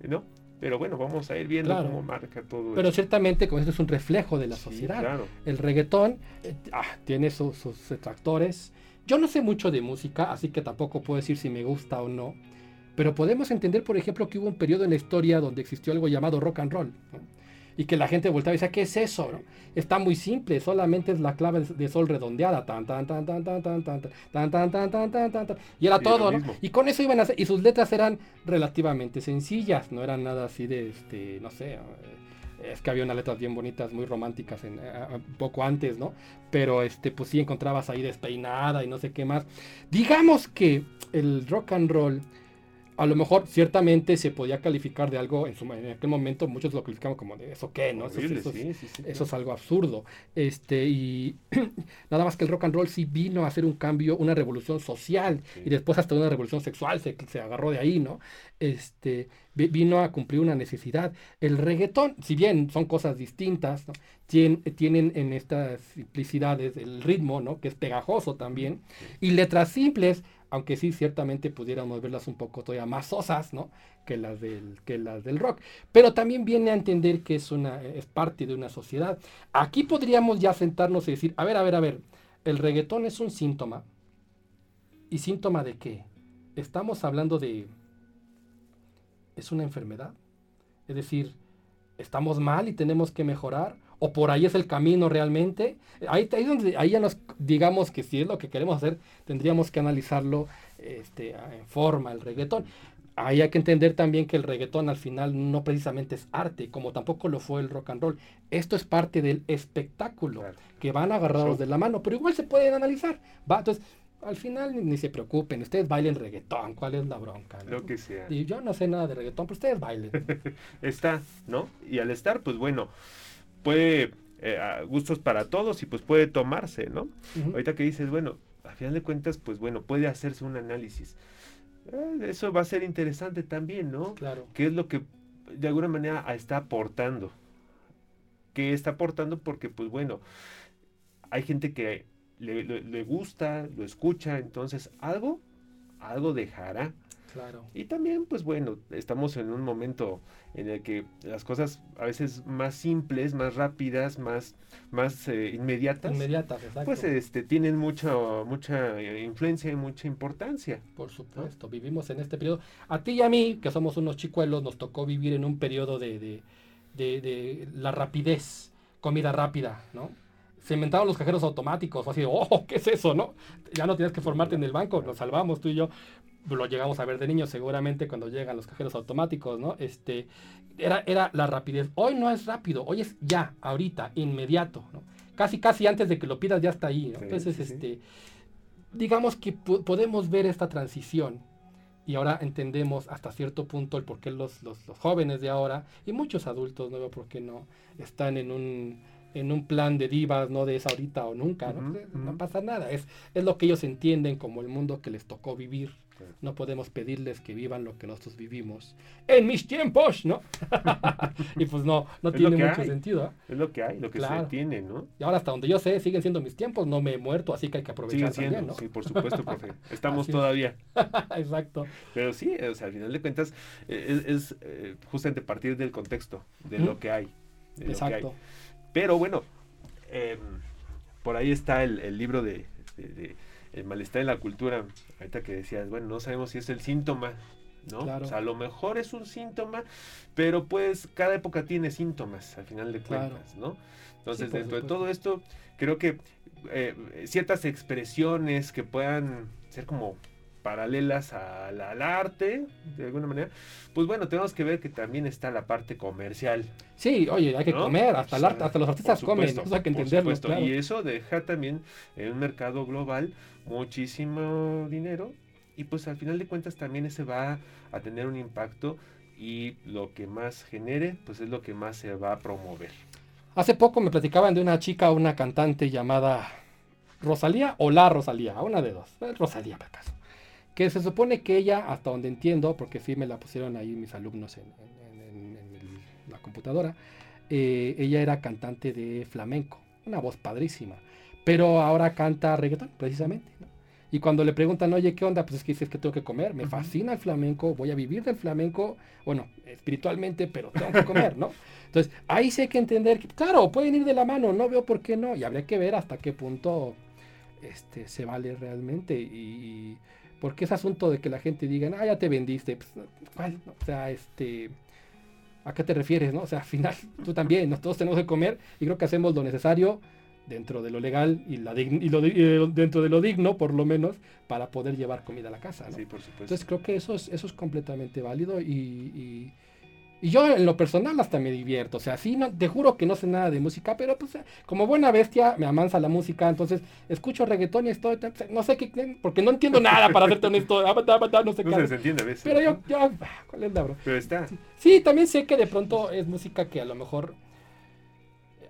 ¿no? Pero bueno, vamos a ir viendo cómo marca todo Pero ciertamente, como esto es un reflejo de la sociedad. El reggaetón eh, ah, tiene sus, sus detractores. Yo no sé mucho de música, así que tampoco puedo decir si me gusta o no. Pero podemos entender, por ejemplo, que hubo un periodo en la historia donde existió algo llamado rock and roll y que la gente volteaba y decía, ¿qué es eso? Está muy simple, solamente es la clave de sol redondeada, tan tan tan tan tan tan tan tan tan tan tan tan tan y era todo, ¿no? Y con eso iban a hacer, y sus letras eran relativamente sencillas, no eran nada así de este, no sé, es que había unas letras bien bonitas, muy románticas en, poco antes, ¿no? Pero este, pues sí encontrabas ahí despeinada y no sé qué más. Digamos que el rock and roll a lo mejor ciertamente se podía calificar de algo en, su, en aquel momento muchos lo calificamos como de eso qué no eso, es algo absurdo. Este y nada más que el rock and roll sí vino a hacer un cambio una revolución social y después hasta una revolución sexual se, se agarró de ahí no este vino a cumplir una necesidad. El reggaetón si bien son cosas distintas tienen, tienen en estas simplicidades el ritmo no que es pegajoso también. Y letras simples aunque sí, ciertamente pudiéramos verlas un poco todavía más sosas, ¿no? Que las del, que las del rock. Pero también viene a entender que es, una, es parte de una sociedad. Aquí podríamos ya sentarnos y decir, a ver, a ver, a ver, el reggaetón es un síntoma. ¿Y síntoma de qué? Estamos hablando de... ¿Es una enfermedad? Es decir, ¿estamos mal y tenemos que mejorar? O por ahí es el camino realmente. Ahí, ahí, donde, ahí ya nos digamos que si es lo que queremos hacer, tendríamos que analizarlo este, en forma, el reggaetón. Ahí hay que entender también que el reggaetón al final no precisamente es arte, como tampoco lo fue el rock and roll. Esto es parte del espectáculo, que van agarrados de la mano, pero igual se pueden analizar. ¿va? Entonces, al final ni, se preocupen, ustedes bailen reggaetón, ¿cuál es la bronca? Lo que sea. Y yo no sé nada de reggaetón, pero ustedes bailen. Está, ¿no? Y al estar, pues bueno, puede, eh, gustos para todos y pues puede tomarse, ¿no? Ahorita que dices, bueno, a final de cuentas, pues bueno, puede hacerse un análisis. Eh, eso va a ser interesante también, ¿no? Claro. ¿Qué es lo que de alguna manera está aportando? ¿Qué está aportando? Porque, pues bueno, hay gente que le, le gusta, lo escucha, entonces algo, algo dejará Claro. Y también, pues bueno, estamos en un momento en el que las cosas a veces más simples, más rápidas, más, más eh, inmediatas, inmediatas exacto. pues este, tienen mucha, mucha influencia y mucha importancia. Por supuesto, vivimos en este periodo. A ti y a mí, que somos unos chicuelos, nos tocó vivir en un periodo de, de, de, de la rapidez, comida rápida, ¿no? se inventaron los cajeros automáticos, así, oh, ¿qué es eso, no? Ya no tienes que formarte en el banco, nos salvamos tú y yo lo llegamos a ver de niños seguramente cuando llegan los cajeros automáticos, ¿no? Este, era, era la rapidez. Hoy no es rápido, hoy es ya, ahorita, inmediato, ¿no? Casi, casi antes de que lo pidas ya está ahí, ¿no? Entonces, este, digamos que podemos ver esta transición y ahora entendemos hasta cierto punto el por qué los, los, los jóvenes de ahora y muchos adultos, no por qué no, están en un en un plan de divas, no de esa ahorita o nunca, ¿no? no pasa nada, es, es lo que ellos entienden como el mundo que les tocó vivir. No podemos pedirles que vivan lo que nosotros vivimos en mis tiempos, ¿no? y pues no, no tiene mucho sentido. ¿eh? Es lo que hay, lo que se tiene, ¿no? Y ahora hasta donde yo sé, siguen siendo mis tiempos, no me he muerto, así que hay que aprovechar también, ¿no? Sí, por supuesto, profe. Estamos todavía. Exacto. Pero sí, o sea, al final de cuentas, eh, es, eh, justamente partir del contexto, de lo que hay. Exacto. Pero bueno, em, por ahí está el, libro de, El malestar en la cultura. Ahorita que decías, bueno, no sabemos si es el síntoma, ¿no? O sea, a lo mejor es un síntoma, pero pues cada época tiene síntomas, al final de cuentas, ¿no? Entonces, dentro de todo esto, creo que eh, ciertas expresiones que puedan ser como paralelas al, arte, de alguna manera, pues bueno, tenemos que ver que también está la parte comercial. Sí, oye, hay que comer, hasta, el arte, hasta los artistas comen, eso hay que entenderlo. Y eso deja también en un mercado global muchísimo dinero y pues al final de cuentas también ese va a tener un impacto y lo que más genere, pues es lo que más se va a promover. Hace poco me platicaban de una chica, una cantante llamada Rosalía o la Rosalía, una de dos, Rosalía para acaso que se supone que ella, hasta donde entiendo, porque sí me la pusieron ahí mis alumnos en, la computadora, eh, ella era cantante de flamenco, una voz padrísima, pero ahora canta reggaetón, precisamente. Y cuando le preguntan, oye, ¿qué onda? Pues es que dices que tengo que comer, me fascina el flamenco, voy a vivir del flamenco, bueno, espiritualmente, pero tengo que comer, ¿no? Entonces, ahí sí hay que entender que, claro, pueden ir de la mano, no veo por qué no, y habría que ver hasta qué punto este, se vale realmente y porque es asunto de que la gente diga, ah, ya te vendiste. Pues, o sea, este, ¿a qué te refieres? No? O sea, al final tú también, todos tenemos que comer y creo que hacemos lo necesario dentro de lo legal y, la y lo, dentro de lo digno, por lo menos, para poder llevar comida a la casa. Sí, por supuesto. Entonces creo que eso es, eso es completamente válido y y yo en lo personal hasta me divierto. O sea, sí, no, te juro que no sé nada de música, pero pues como buena bestia me amansa la música. Entonces escucho reggaetón y estoy, no sé qué, porque no entiendo nada para hacerte honesto. no sé qué. se entiende a veces. Pero yo, yo, ah, ¿cuál es la bro? Pero está. Sí, también sé que de pronto es música que a lo mejor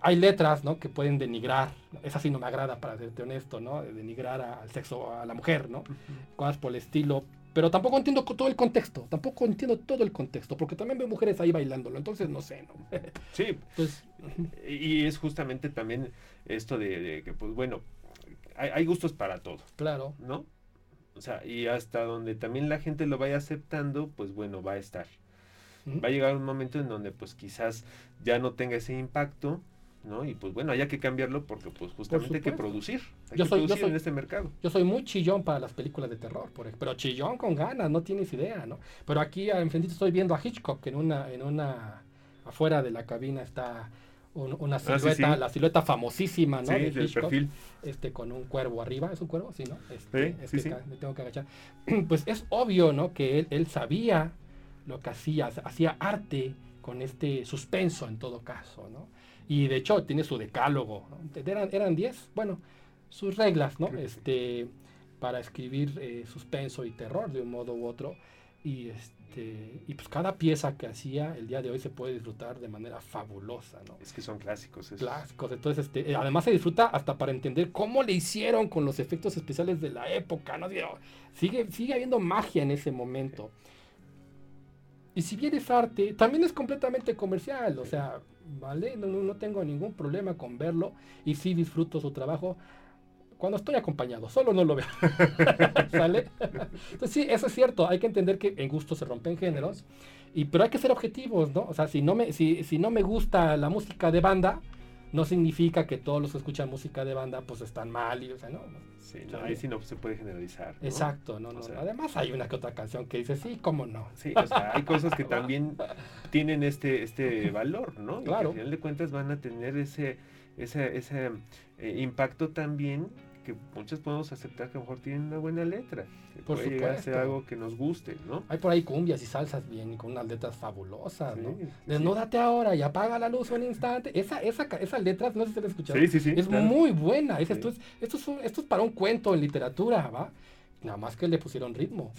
hay letras, ¿no? Que pueden denigrar. Esa sí no me agrada, para serte honesto, ¿no? Denigrar al sexo, a la mujer, ¿no? Cosas por el estilo. Pero tampoco entiendo todo el contexto, tampoco entiendo todo el contexto, porque también veo mujeres ahí bailándolo, entonces no sé, ¿no? Sí, pues, y es justamente también esto de, que, pues bueno, hay, gustos para todo. Claro. ¿No? O sea, y hasta donde también la gente lo vaya aceptando, pues bueno, va a estar. Va a llegar un momento en donde pues quizás ya no tenga ese impacto, ¿no? Y pues bueno, haya que cambiarlo porque pues justamente hay que producir. Hay Yo que soy- yo producir soy- en este mercado. Yo soy muy chillón para las películas de terror, por ejemplo, pero chillón con ganas, no tienes idea, ¿no? Pero aquí enfrentito estoy viendo a Hitchcock que en una, en una, afuera de la cabina está un- una Ah, sí, silueta, sí. la silueta famosísima, ¿no? Sí, de del Hitchcock, perfil. este, con un cuervo arriba, ¿es un cuervo? Sí, ¿no? Este, ca- me tengo que agachar. Pues es obvio, ¿no? Que él, él sabía lo que hacía, hacía arte con este suspenso en todo caso, ¿no? Y de hecho tiene su decálogo, ¿no? eran, eran 10, bueno, sus reglas, ¿no? Este, para escribir eh, suspenso y terror de un modo u otro. Y, este, y pues cada pieza que hacía el día de hoy se puede disfrutar de manera fabulosa, ¿no? Es que son clásicos. esos. clásicos. Entonces, este, eh, además se disfruta hasta para entender cómo le hicieron con los efectos especiales de la época, ¿no? Sigue, sigue habiendo magia en ese momento. Y si bien es arte, también es completamente comercial, o sea, ¿vale? No, no, tengo ningún problema con verlo y sí disfruto su trabajo cuando estoy acompañado, solo no lo veo. ¿Sale? Entonces sí, eso es cierto, hay que entender que en gusto se rompen géneros, y, pero hay que ser objetivos, ¿no? O sea, si no, me, si, si no me gusta la música de banda, no significa que todos los que escuchan música de banda pues están mal, y, o sea, no. ahí sí no se puede generalizar. ¿no? Exacto, no, O no. sea- Además hay una que otra canción que dice, sí, cómo no. Sí, o sea, hay cosas que también tienen este, este valor, ¿no? Y que Claro. al final de cuentas van a tener ese, ese, ese eh, impacto también que muchos podemos aceptar que a lo mejor tienen una buena letra. Que Por puede llegar a ser supuesto. algo que nos guste, ¿no? Hay por ahí cumbias y salsas bien, y con unas letras fabulosas, ¿no? Sí, sí, Desnúdate ahora y apaga la luz un instante. Esa, esa, esa letra, no sé si se la escuchado. Sí, sí, sí, Es claro. muy buena. Es- Sí. esto, es, esto, es un- esto es para un cuento en literatura, ¿va? Nada más que le pusieron ritmo.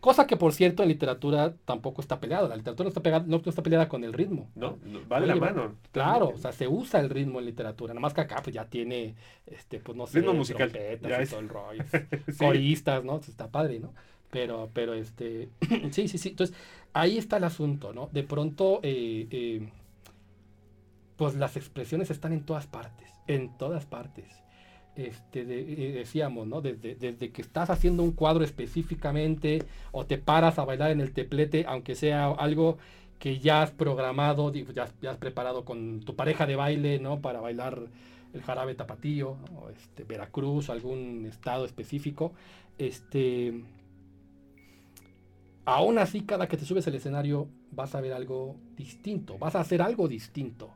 Cosa que, por cierto, en literatura tampoco está peleada. La literatura no está, pegada, no está peleada con el ritmo. No, no, va de la mano. Claro, o sea, se usa el ritmo en literatura. Nada más que acá pues ya tiene, este, pues no sé, Ritmo musical, trompetas y todo el rollo. Sí. coristas, ¿no? Está padre, ¿no? Pero, pero este, sí, sí, sí. Entonces, ahí está el asunto, ¿no? De pronto, eh, eh, pues las expresiones están en todas partes, en todas partes. Este, de- eh, decíamos. Desde, que estás haciendo un cuadro específicamente o te paras a bailar en el teplete, aunque sea algo que ya has programado, ya, has- has preparado con tu pareja de baile, ¿no? Para bailar el jarabe tapatío, este, Veracruz, algún estado específico. Este, aún así, cada que te subes al escenario vas a ver algo distinto, vas a hacer algo distinto.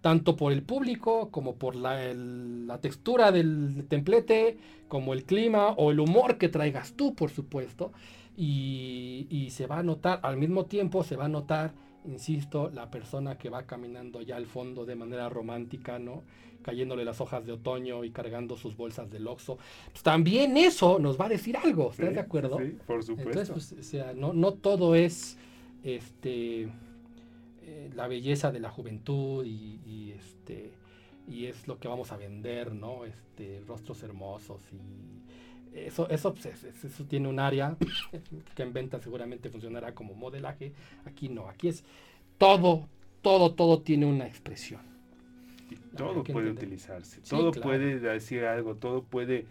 Tanto por el público, como por la, el- la textura del templete, como el clima o el humor que traigas tú, por supuesto. Y, y se va a notar, al mismo tiempo se va a notar, insisto, la persona que va caminando ya al fondo de manera romántica, ¿no? Cayéndole las hojas de otoño y cargando sus bolsas del Oxxo. Pues también eso nos va a decir algo, ¿estás Sí, de acuerdo? Sí, por supuesto. Entonces, pues, o sea, no, no todo es este eh, la belleza de la juventud y, y, este y es lo que vamos a vender, ¿no? Este, rostros hermosos y eso, eso, pues, es- es- eso tiene un área que en venta seguramente funcionará como modelaje. Aquí no, aquí es todo, todo, todo tiene una expresión. Y todo puede entender. utilizarse, Sí, todo claro. puede decir algo, todo puede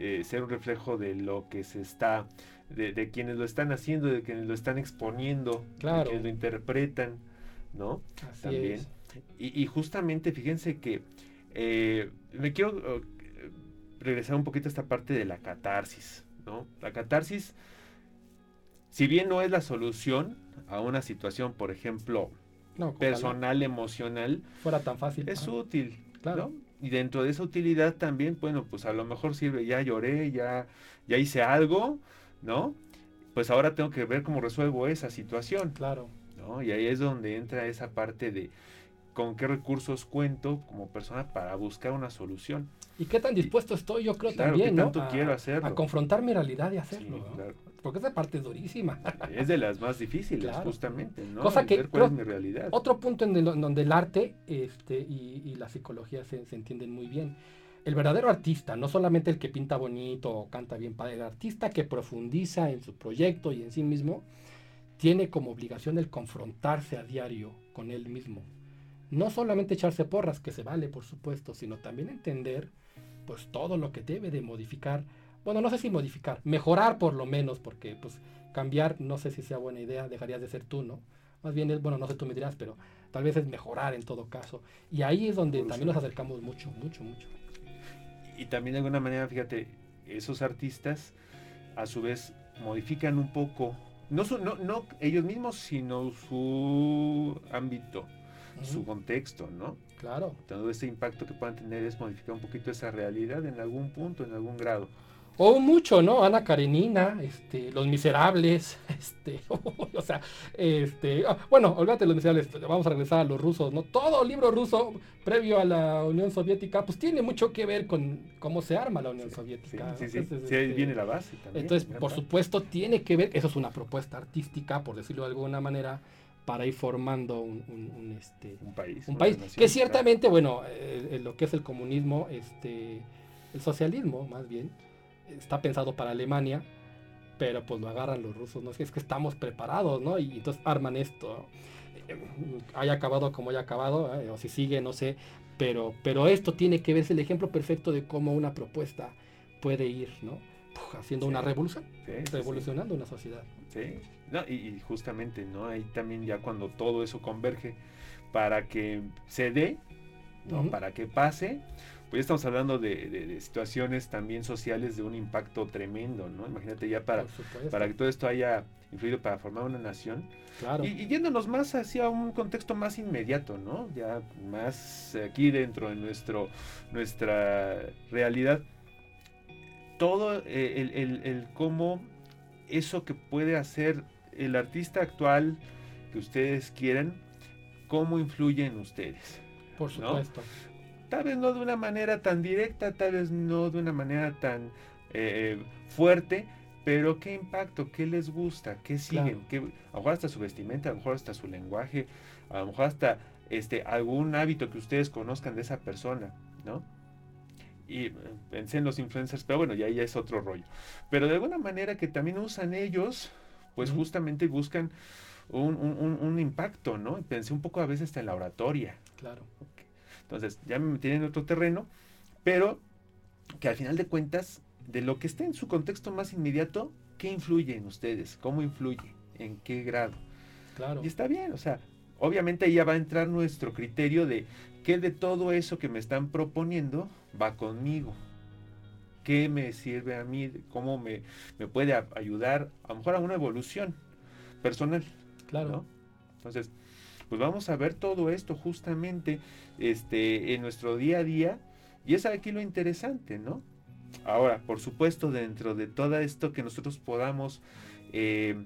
eh, ser un reflejo de lo que se está, de, de quienes lo están haciendo, de quienes lo están exponiendo, Claro. de quienes lo interpretan, ¿no? Así También. es. Y, y justamente fíjense que eh, me quiero eh, regresar un poquito a esta parte de la catarsis, ¿no? La catarsis, si bien no es la solución a una situación, por ejemplo, No, personal, emocional, fuera tan fácil. es útil, Claro. ¿no? Y dentro de esa utilidad también, bueno, pues a lo mejor sirve, ya lloré, ya, ya hice algo, ¿no? Pues ahora tengo que ver cómo resuelvo esa situación, Claro. ¿No? Y ahí es donde entra esa parte de con qué recursos cuento como persona para buscar una solución. ¿Y qué tan dispuesto estoy? Yo creo Claro, también, ¿qué ¿no? tanto quiero hacerlo? A confrontar mi realidad y Sí, hacerlo. ¿no? claro. Porque esa parte es durísima. Es de las más difíciles, Claro. justamente, ¿no? Cosa que ver cuál es mi realidad. Otro punto en, el- en donde el arte este, y, y la psicología se, se entienden muy bien. El verdadero artista, no solamente el que pinta bonito o canta bien padre, el artista que profundiza en su proyecto y en sí mismo, tiene como obligación el confrontarse a diario con él mismo. No solamente echarse porras, que se vale por supuesto, sino también entender pues todo lo que debe de modificar bueno, no sé si modificar, mejorar por lo menos, porque pues cambiar no sé si sea buena idea, dejarías de ser tú, ¿no? Más bien es, bueno, no sé, tú me dirás, pero tal vez es mejorar en todo caso. Y ahí es donde también nos acercamos mucho, mucho, mucho. Y también de alguna manera, fíjate, esos artistas a su vez modifican un poco, no, no, no ellos mismos, sino su ámbito, su contexto, ¿no? Claro. Todo ese impacto que puedan tener es modificar un poquito esa realidad en algún punto, en algún grado. O mucho, ¿no? Ana Karenina, este, Los Miserables, este, o sea, este, ah, bueno, olvídate de Los Miserables, vamos a regresar a los rusos, ¿no? Todo libro ruso previo a la Unión Soviética, pues tiene mucho que ver con cómo se arma la Unión Soviética. Sí, sí, sí, sí, ahí viene la base también. Entonces, por supuesto, tiene que ver, eso es una propuesta artística, por decirlo de alguna manera, para ir formando un, un, este, un país. Un país que ciertamente, bueno, eh, lo que es el comunismo, este, el socialismo más bien, está pensado para Alemania, pero pues lo agarran los rusos, ¿no? Es que, es que estamos preparados, ¿no? Y entonces arman esto. haya acabado como haya acabado, ¿eh? o si sigue, no sé, pero, pero esto tiene que verse el ejemplo perfecto de cómo una propuesta puede ir, ¿no? haciendo una revolución, revolucionando una sociedad. Sí, y, justamente, ¿no? Ahí también ya cuando todo eso converge para que se dé, ¿no? Para que pase, pues estamos hablando de, situaciones también sociales de un impacto tremendo, ¿no? Imagínate ya para, para que todo esto haya influido para formar una nación. Claro. Y, yéndonos más hacia un contexto más inmediato, ¿no? Ya más aquí dentro de nuestro, nuestra realidad. Todo eh, el, el, el cómo eso que puede hacer el artista actual que ustedes quieren, cómo influye en ustedes. Por supuesto tal vez no de una manera tan directa, tal vez no de una manera tan eh, fuerte, pero qué impacto, qué les gusta, qué siguen, a lo mejor hasta su vestimenta, a lo mejor hasta su lenguaje, a lo mejor hasta este, algún hábito que ustedes conozcan de esa persona, ¿no? Y eh, pensé en los influencers, pero bueno, ya, ya es otro rollo. Pero de alguna manera que también usan ellos, pues justamente buscan un, un, impacto, ¿no? Pensé un poco a veces hasta en la oratoria. Claro. Entonces, ya me metí en otro terreno, pero que al final de cuentas, de lo que está en su contexto más inmediato, ¿qué influye en ustedes? ¿Cómo influye? ¿En qué grado? Claro. Y está bien, o sea, obviamente ahí ya va a entrar nuestro criterio de qué de todo eso que me están proponiendo va conmigo. ¿Qué me sirve a mí? ¿Cómo me, me puede ayudar a lo mejor a una evolución personal? Claro. Entonces, pues vamos a ver todo esto justamente este, en nuestro día a día. Y es aquí lo interesante, ¿no? Ahora, por supuesto, dentro de todo esto que nosotros podamos eh,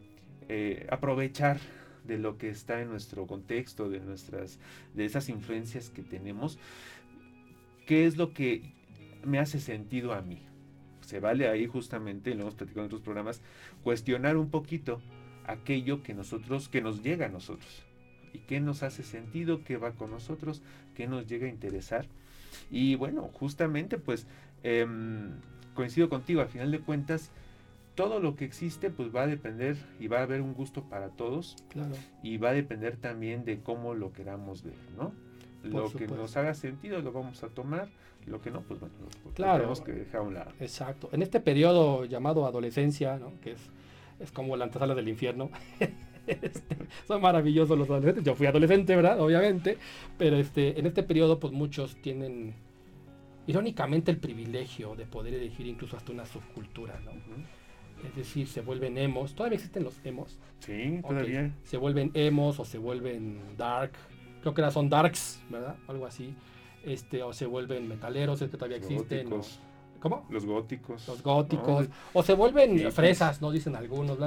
eh, aprovechar de lo que está en nuestro contexto, de nuestras, de esas influencias que tenemos, ¿qué es lo que me hace sentido a mí? Se vale ahí justamente, lo hemos platicado en otros programas, cuestionar un poquito aquello que nosotros, que nos llega a nosotros y qué nos hace sentido, qué va con nosotros, qué nos llega a interesar. Y bueno, justamente pues em, coincido contigo, al final de cuentas, todo lo que existe pues va a depender y va a haber un gusto para todos. Claro. Y va a depender también de cómo lo queramos ver, ¿no? lo que nos haga sentido lo vamos a tomar, lo que no, pues bueno, claro, tenemos que dejar a un lado. Exacto. En este periodo llamado adolescencia, ¿no? que es, es como la antesala del infierno, Este, son maravillosos los adolescentes. Yo fui adolescente, ¿verdad? Obviamente. Pero este, en este periodo, pues muchos tienen, irónicamente, el privilegio de poder elegir incluso hasta una subcultura, ¿no? Es decir, se vuelven emos. ¿Todavía existen los emos? Sí, todavía. Se vuelven emos o se vuelven dark. Creo que ahora son darks, ¿verdad? Algo así. Este, o se vuelven metaleros, es que todavía existen. ¿Cómo? Los góticos. Los góticos. O se vuelven fresas, ¿no? Dicen algunos.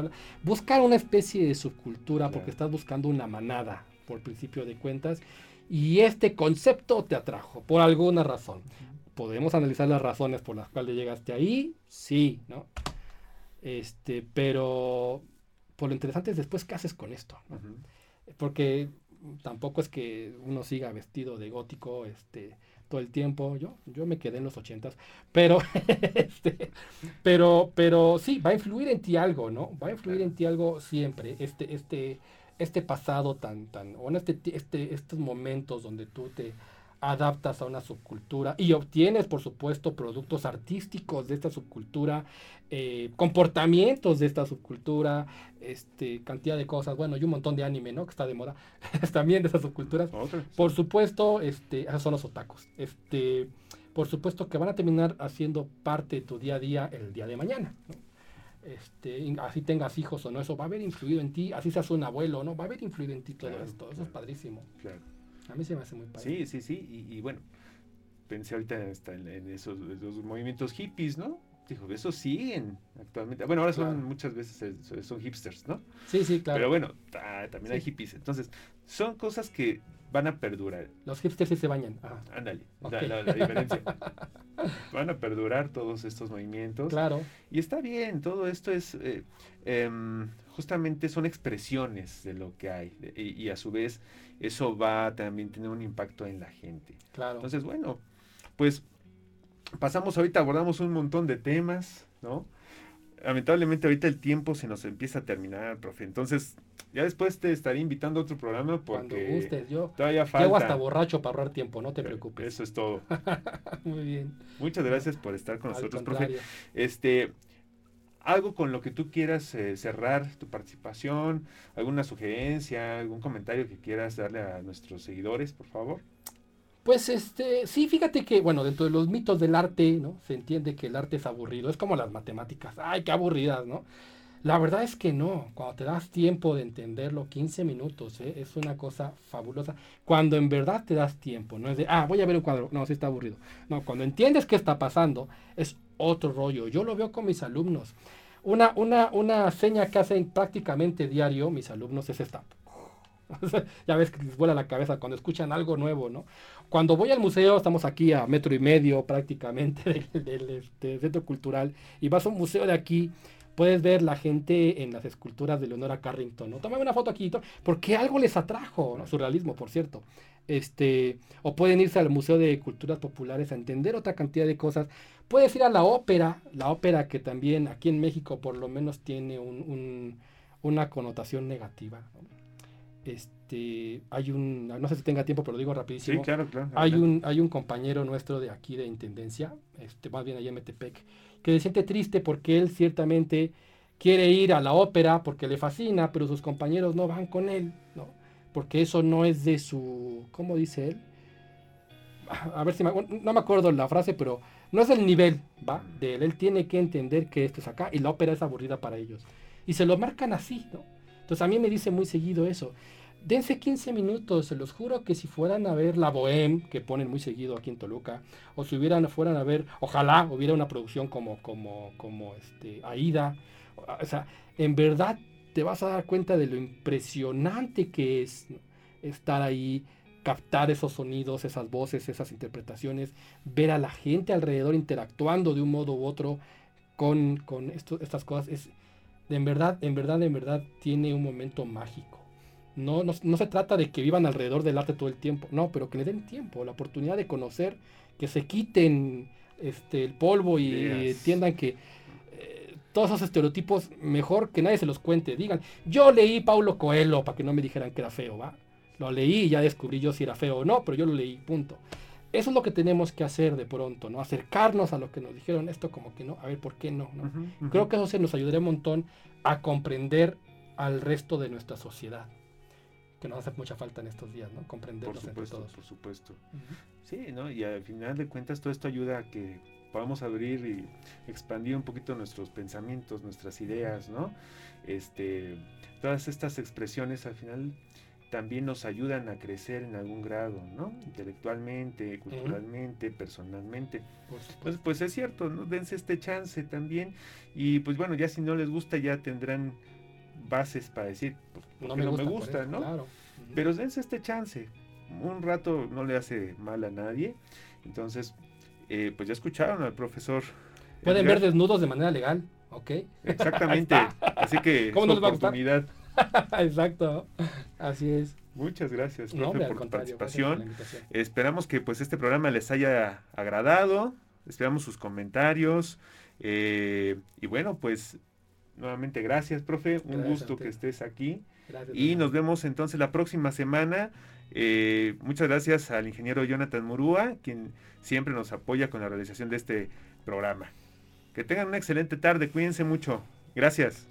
Buscar una especie de subcultura porque estás buscando una manada, por principio de cuentas. Y este concepto te atrajo, por alguna razón. ¿Podemos analizar las razones por las cuales llegaste ahí? Sí, ¿no? Este, pero por lo interesante es después qué haces con esto, Porque tampoco es que uno siga vestido de gótico, este, todo el tiempo. Yo, yo me quedé en los ochentas. Pero, este, pero, pero sí, va a influir en ti algo, ¿no? Va a influir en ti algo siempre. Este, este, este pasado tan, tan, o en este, este, estos momentos donde tú te adaptas a una subcultura y obtienes, por supuesto, productos artísticos de esta subcultura, eh, comportamientos de esta subcultura, este, cantidad de cosas, bueno, y un montón de anime, ¿no? Que está de moda, también de esas subculturas. Por supuesto, este, esos son los otacos. Este, por supuesto que van a terminar haciendo parte de tu día a día el día de mañana, Este, así tengas hijos o no, eso va a haber influido en ti, así seas un abuelo, ¿no? Va a haber influido en ti todo esto, eso es padrísimo. Claro. A mí se me hace muy padre. Sí, sí, sí. Y, bueno, pensé ahorita en, esos, movimientos hippies, ¿no? Dijo, eso siguen actualmente. Bueno, ahora son muchas veces son hipsters, ¿no? Sí, sí, claro. Pero bueno, también hay hippies. Entonces, son cosas que van a perdurar. Los hipsters sí se bañan. Ándale, la, diferencia. van a perdurar todos estos movimientos. Claro. Y está bien, todo esto es, eh, em, justamente son expresiones de lo que hay. y, a su vez, eso va a también tener un impacto en la gente. Claro. Entonces, bueno, pues pasamos ahorita, abordamos un montón de temas, ¿no? lamentablemente ahorita el tiempo se nos empieza a terminar, profe. Entonces, ya después te estaré invitando a otro programa porque Cuando gustes, yo todavía falta. hasta borracho para ahorrar tiempo, no te preocupes. Eso es todo. Muy bien. Muchas gracias por estar con nosotros, profe. Este, algo con lo que tú quieras eh, cerrar tu participación, alguna sugerencia, algún comentario que quieras darle a nuestros seguidores, por favor. Pues este, sí, fíjate que, bueno, dentro de los mitos del arte, ¿no? Se entiende que el arte es aburrido, es como las matemáticas, ay, qué aburridas, ¿no? La verdad es que no, cuando te das tiempo de entenderlo, 15 minutos, ¿eh? es una cosa fabulosa. Cuando en verdad te das tiempo, no es de, ah, voy a ver un cuadro, no, sí está aburrido. No, cuando entiendes qué está pasando, es otro rollo. Yo lo veo con mis alumnos. Una, una, una seña que hacen prácticamente diario mis alumnos es esta. ya ves que les vuela la cabeza cuando escuchan algo nuevo, ¿no? Cuando voy al museo, estamos aquí a metro y medio prácticamente del, este, centro cultural, y vas a un museo de aquí, puedes ver la gente en las esculturas de Leonora Carrington, ¿no? Tómame una foto aquí, porque algo les atrajo, ¿no? Surrealismo, por cierto. Este, o pueden irse al Museo de Culturas Populares a entender otra cantidad de cosas. Puedes ir a la ópera, la ópera que también aquí en México por lo menos tiene una connotación negativa. ¿no? este, hay un, no sé si tenga tiempo, pero lo digo rapidísimo. Sí, claro, claro. Hay un, hay un compañero nuestro de aquí de Intendencia, este, más bien allá en Metepec, que se siente triste porque él ciertamente quiere ir a la ópera porque le fascina, pero sus compañeros no van con él, ¿no? Porque eso no es de su, ¿cómo dice él? A ver si me, no me acuerdo la frase, pero no es el nivel, ¿va? De él. Él tiene que entender que esto es acá y la ópera es aburrida para ellos. Y se lo marcan así, ¿no? Entonces a mí me dice muy seguido eso. Dense 15 minutos, se los juro que si fueran a ver la Bohème, que ponen muy seguido aquí en Toluca, o si hubieran, fueran a ver, ojalá hubiera una producción como, como, como este, Aida, o sea, en verdad te vas a dar cuenta de lo impresionante que es estar ahí, captar esos sonidos, esas voces, esas interpretaciones, ver a la gente alrededor interactuando de un modo u otro con, con estas cosas. Es, en verdad, en verdad, en verdad tiene un momento mágico. No, no, se trata de que vivan alrededor del arte todo el tiempo, no, pero que le den tiempo, la oportunidad de conocer, que se quiten este, el polvo y entiendan que eh, todos esos estereotipos, mejor que nadie se los cuente. Digan, yo leí Paulo Coelho para que no me dijeran que era feo, ¿va? Lo leí y ya descubrí yo si era feo o no, pero yo lo leí, punto. Eso es lo que tenemos que hacer de pronto, ¿no? Acercarnos a lo que nos dijeron esto como que no, a ver por qué no, ¿no? Creo que eso se nos ayudaría un montón a comprender al resto de nuestra sociedad. Que nos hace mucha falta en estos días, ¿no? Comprendernos por supuesto, Por supuesto. Sí, ¿no? Y al final de cuentas todo esto ayuda a que podamos abrir y expandir un poquito nuestros pensamientos, nuestras ideas, ¿no? Este, todas estas expresiones al final también nos ayudan a crecer en algún grado, ¿no? Intelectualmente, culturalmente, personalmente. Pues, pues es cierto, ¿no? Dense este chance también. Y pues bueno, ya si no les gusta, ya tendrán bases para decir, pues, no, me, gusta, ¿no? Pero dense este chance. Un rato no le hace mal a nadie. Entonces, eh, pues ya escucharon al profesor. Pueden ver desnudos de manera legal, ¿ok? Exactamente. Así que ¿Cómo es oportunidad. Exacto, así es. Muchas gracias, profe, por tu participación. Esperamos que pues este programa les haya agradado. Esperamos sus comentarios. Eh, y bueno, pues nuevamente gracias, profe. Un gusto que estés aquí. y nos vemos entonces la próxima semana Eh, muchas gracias al ingeniero Jonathan Murúa, quien siempre nos apoya con la realización de este programa. Que tengan una excelente tarde, cuídense mucho. Gracias.